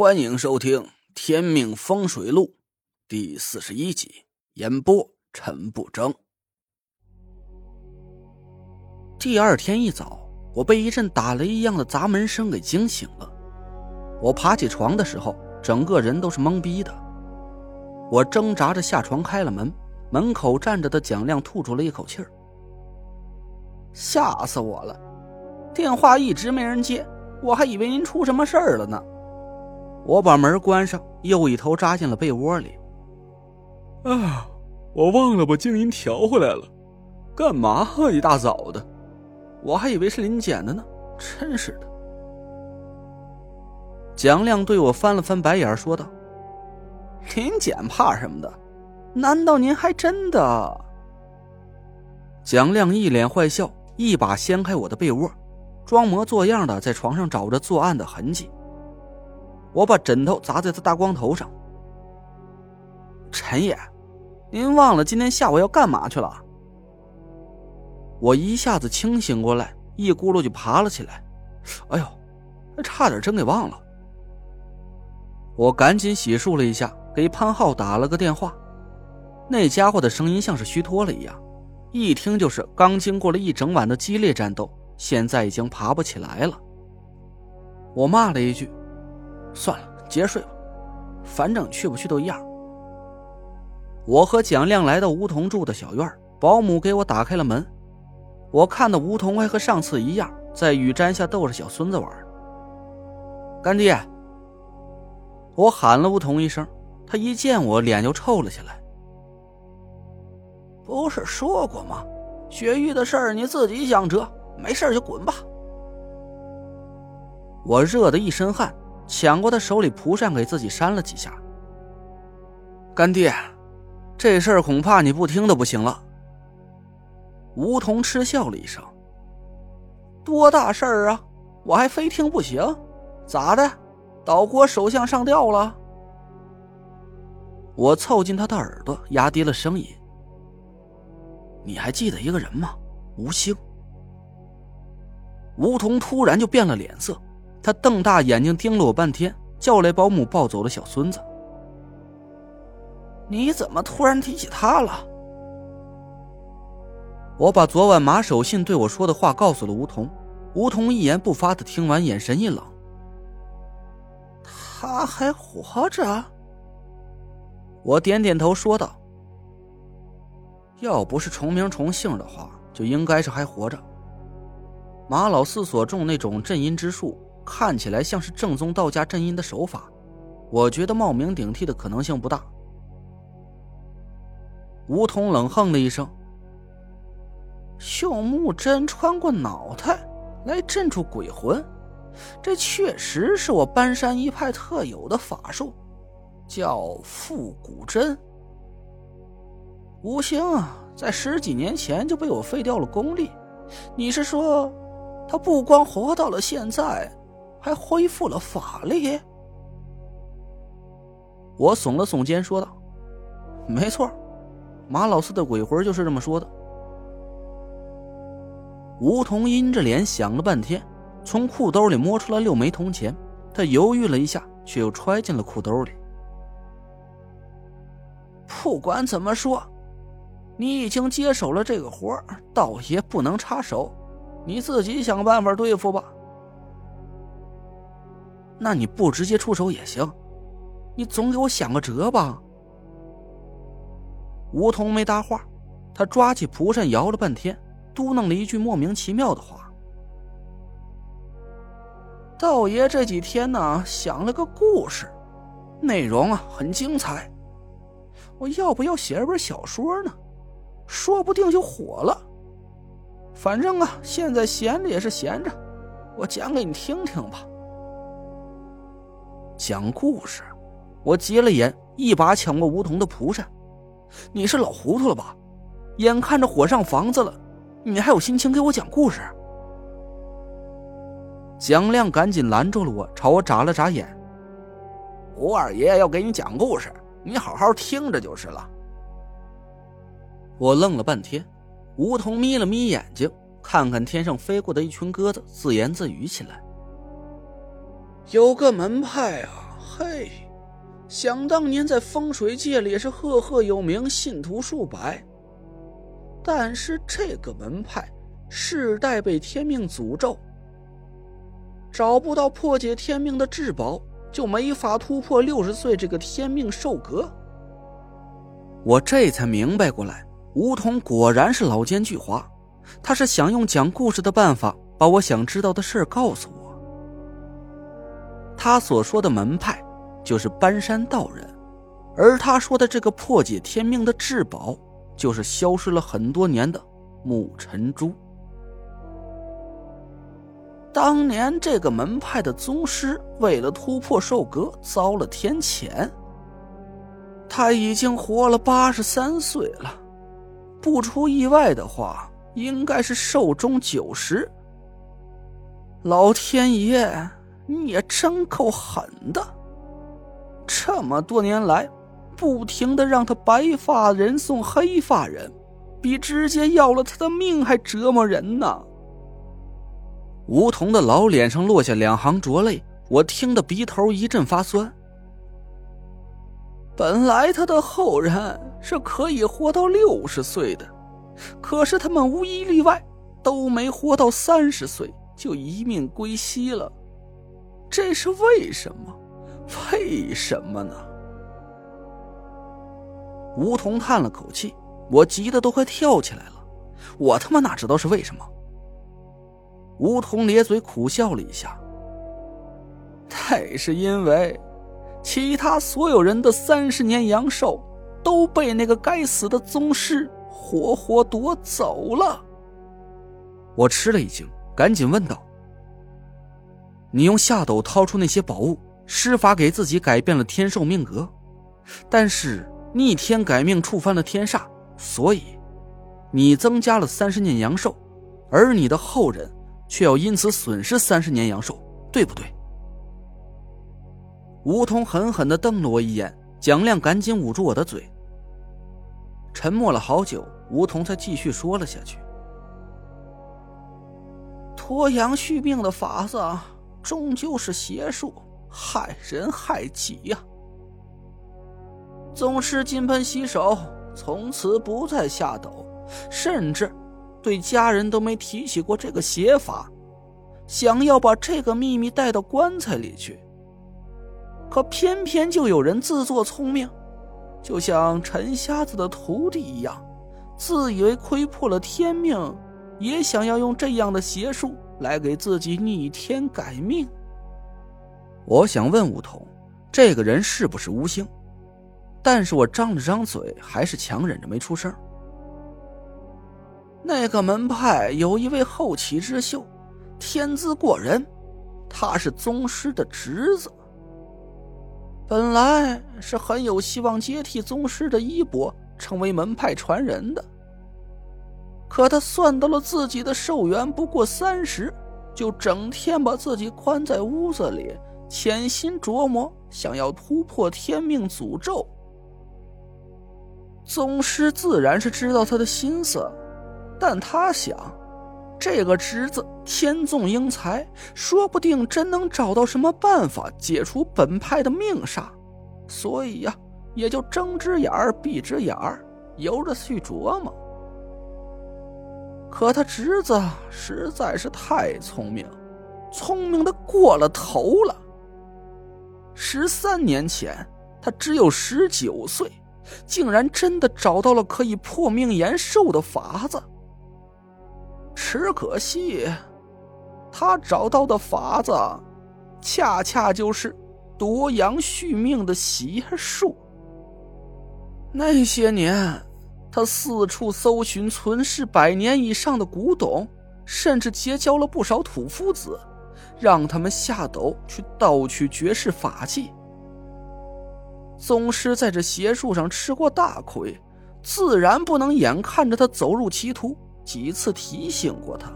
欢迎收听《天命风水录》第四十一集，演播陈不争。第二天一早，我被一阵打雷一样的砸门声给惊醒了。我爬起床的时候，整个人都是懵逼的。我挣扎着下床，开了门，门口站着的蒋亮吐出了一口气儿：“吓死我了！电话一直没人接，我还以为您出什么事儿了呢。”我把门关上，又一头扎进了被窝里。啊，我忘了把静音调回来了。干嘛一大早的？我还以为是临检的呢，真是的。蒋亮对我翻了翻白眼，说道：“临检怕什么的？难道您还真的？”蒋亮一脸坏笑，一把掀开我的被窝，装模作样的在床上找着作案的痕迹。我把枕头砸在他大光头上。陈爷，您忘了今天下午要干嘛去了？我一下子清醒过来，一咕噜就爬了起来。哎呦，差点真给忘了。我赶紧洗漱了一下，给潘浩打了个电话。那家伙的声音像是虚脱了一样，一听就是刚经过了一整晚的激烈战斗，现在已经爬不起来了。我骂了一句。算了，接着睡吧，反正去不去都一样。我和蒋亮来到吴桐住的小院，保姆给我打开了门。我看到吴桐还和上次一样，在雨毡下逗着小孙子玩。干爹，我喊了吴桐一声，他一见我脸就臭了起来。不是说过吗？雪域的事儿你自己想辙，没事就滚吧。我热得一身汗。抢过他手里蒲扇，给自己扇了几下。干爹，这事儿恐怕你不听都不行了。吴桐嗤笑了一声：“多大事儿啊？我还非听不行？咋的？岛国首相上吊了？”我凑近他的耳朵，压低了声音：“你还记得一个人吗？吴兴。”吴桐突然就变了脸色。他瞪大眼睛盯了我半天，叫来保姆抱走了小孙子。你怎么突然提起他了？我把昨晚马守信对我说的话告诉了吴桐，吴桐一言不发的听完，眼神一冷。他还活着？我点点头说道：“要不是重名重姓的话，就应该是还活着。马老四所中那种镇阴之术。”看起来像是正宗道家镇阴的手法，我觉得冒名顶替的可能性不大。吴桐冷哼了一声：“用木针穿过脑袋来镇住鬼魂，这确实是我搬山一派特有的法术，叫复古针。吴兴啊，在十几年前就被我废掉了功力，你是说，他不光活到了现在？”还恢复了法力。我耸了耸肩，说道：“没错，马老四的鬼魂就是这么说的。”吴桐阴着脸想了半天，从裤兜里摸出了六枚铜钱。他犹豫了一下，却又揣进了裤兜里。不管怎么说，你已经接手了这个活道爷不能插手，你自己想办法对付吧。那你不直接出手也行，你总给我想个辙吧。吴桐没搭话，他抓起蒲扇摇了半天，嘟囔了一句莫名其妙的话：“道爷这几天呢，想了个故事，内容啊很精彩，我要不要写一本小说呢？说不定就火了。反正啊，现在闲着也是闲着，我讲给你听听吧。”讲故事，我急了眼，一把抢过梧桐的蒲扇。你是老糊涂了吧？眼看着火上房子了，你还有心情给我讲故事？蒋亮赶紧拦住了我，朝我眨了眨眼。吴二爷要给你讲故事，你好好听着就是了。我愣了半天，梧桐眯了眯眼睛，看看天上飞过的一群鸽子，自言自语起来。有个门派啊，嘿，想当年在风水界里是赫赫有名，信徒数百。但是这个门派世代被天命诅咒，找不到破解天命的至宝，就没法突破六十岁这个天命寿格。我这才明白过来，梧桐果然是老奸巨猾，他是想用讲故事的办法把我想知道的事告诉我。他所说的门派就是搬山道人，而他说的这个破解天命的至宝。就是消失了很多年的木尘珠。当年这个门派的宗师为了突破寿格，遭了天谴。他已经活了八十三岁了，不出意外的话，应该是寿终九十。老天爷，你也真够狠的！这么多年来。不停的让他白发人送黑发人，比直接要了他的命还折磨人呢。梧桐的老脸上落下两行浊泪，我听得鼻头一阵发酸。本来他的后人是可以活到六十岁的，可是他们无一例外都没活到三十岁就一命归西了，这是为什么？为什么呢？梧桐叹了口气，我急得都快跳起来了。我他妈哪知道是为什么？梧桐咧嘴苦笑了一下。那是因为，其他所有人的三十年阳寿都被那个该死的宗师活活夺走了。我吃了一惊，赶紧问道：“你用下斗掏出那些宝物，施法给自己改变了天寿命格，但是……”逆天改命触犯了天煞，所以你增加了三十年阳寿，而你的后人却要因此损失三十年阳寿，对不对？梧桐狠狠的瞪了我一眼，蒋亮赶紧捂住我的嘴。沉默了好久，梧桐才继续说了下去：“脱阳续命的法子终究是邪术，害人害己呀。”宗师金盆洗手，从此不再下斗，甚至对家人都没提起过这个邪法，想要把这个秘密带到棺材里去。可偏偏就有人自作聪明，就像陈瞎子的徒弟一样，自以为窥破了天命，也想要用这样的邪术来给自己逆天改命。我想问梧桐，这个人是不是吴兴？但是我张了张嘴，还是强忍着没出声。那个门派有一位后起之秀，天资过人，他是宗师的侄子，本来是很有希望接替宗师的衣钵，成为门派传人的。可他算到了自己的寿元不过三十，就整天把自己关在屋子里，潜心琢磨，想要突破天命诅咒。宗师自然是知道他的心思，但他想，这个侄子天纵英才，说不定真能找到什么办法解除本派的命煞，所以呀，也就睁只眼儿闭只眼儿，由着去琢磨。可他侄子实在是太聪明，聪明的过了头了。十三年前，他只有十九岁。竟然真的找到了可以破命延寿的法子，只可惜，他找到的法子，恰恰就是夺阳续命的邪术。那些年，他四处搜寻存世百年以上的古董，甚至结交了不少土夫子，让他们下斗去盗取绝世法器。宗师在这邪术上吃过大亏，自然不能眼看着他走入歧途。几次提醒过他，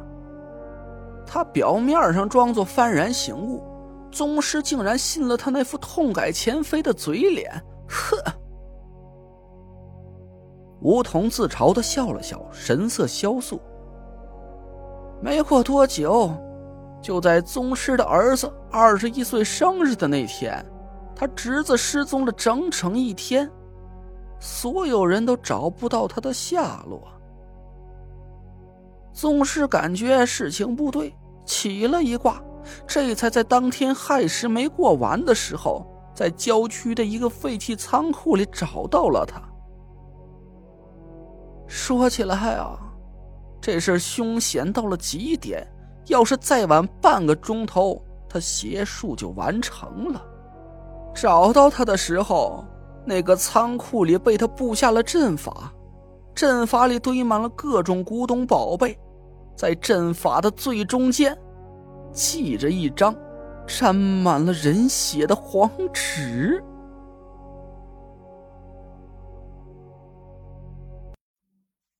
他表面上装作幡然醒悟，宗师竟然信了他那副痛改前非的嘴脸。呵！梧桐自嘲的笑了笑，神色萧肃。没过多久，就在宗师的儿子二十一岁生日的那天。他侄子失踪了整整一天，所有人都找不到他的下落。宗师感觉事情不对，起了一卦，这才在当天亥时没过完的时候，在郊区的一个废弃仓库里找到了他。说起来啊，这事凶险到了极点，要是再晚半个钟头，他邪术就完成了。找到他的时候，那个仓库里被他布下了阵法，阵法里堆满了各种古董宝贝，在阵法的最中间，系着一张沾满了人血的黄纸。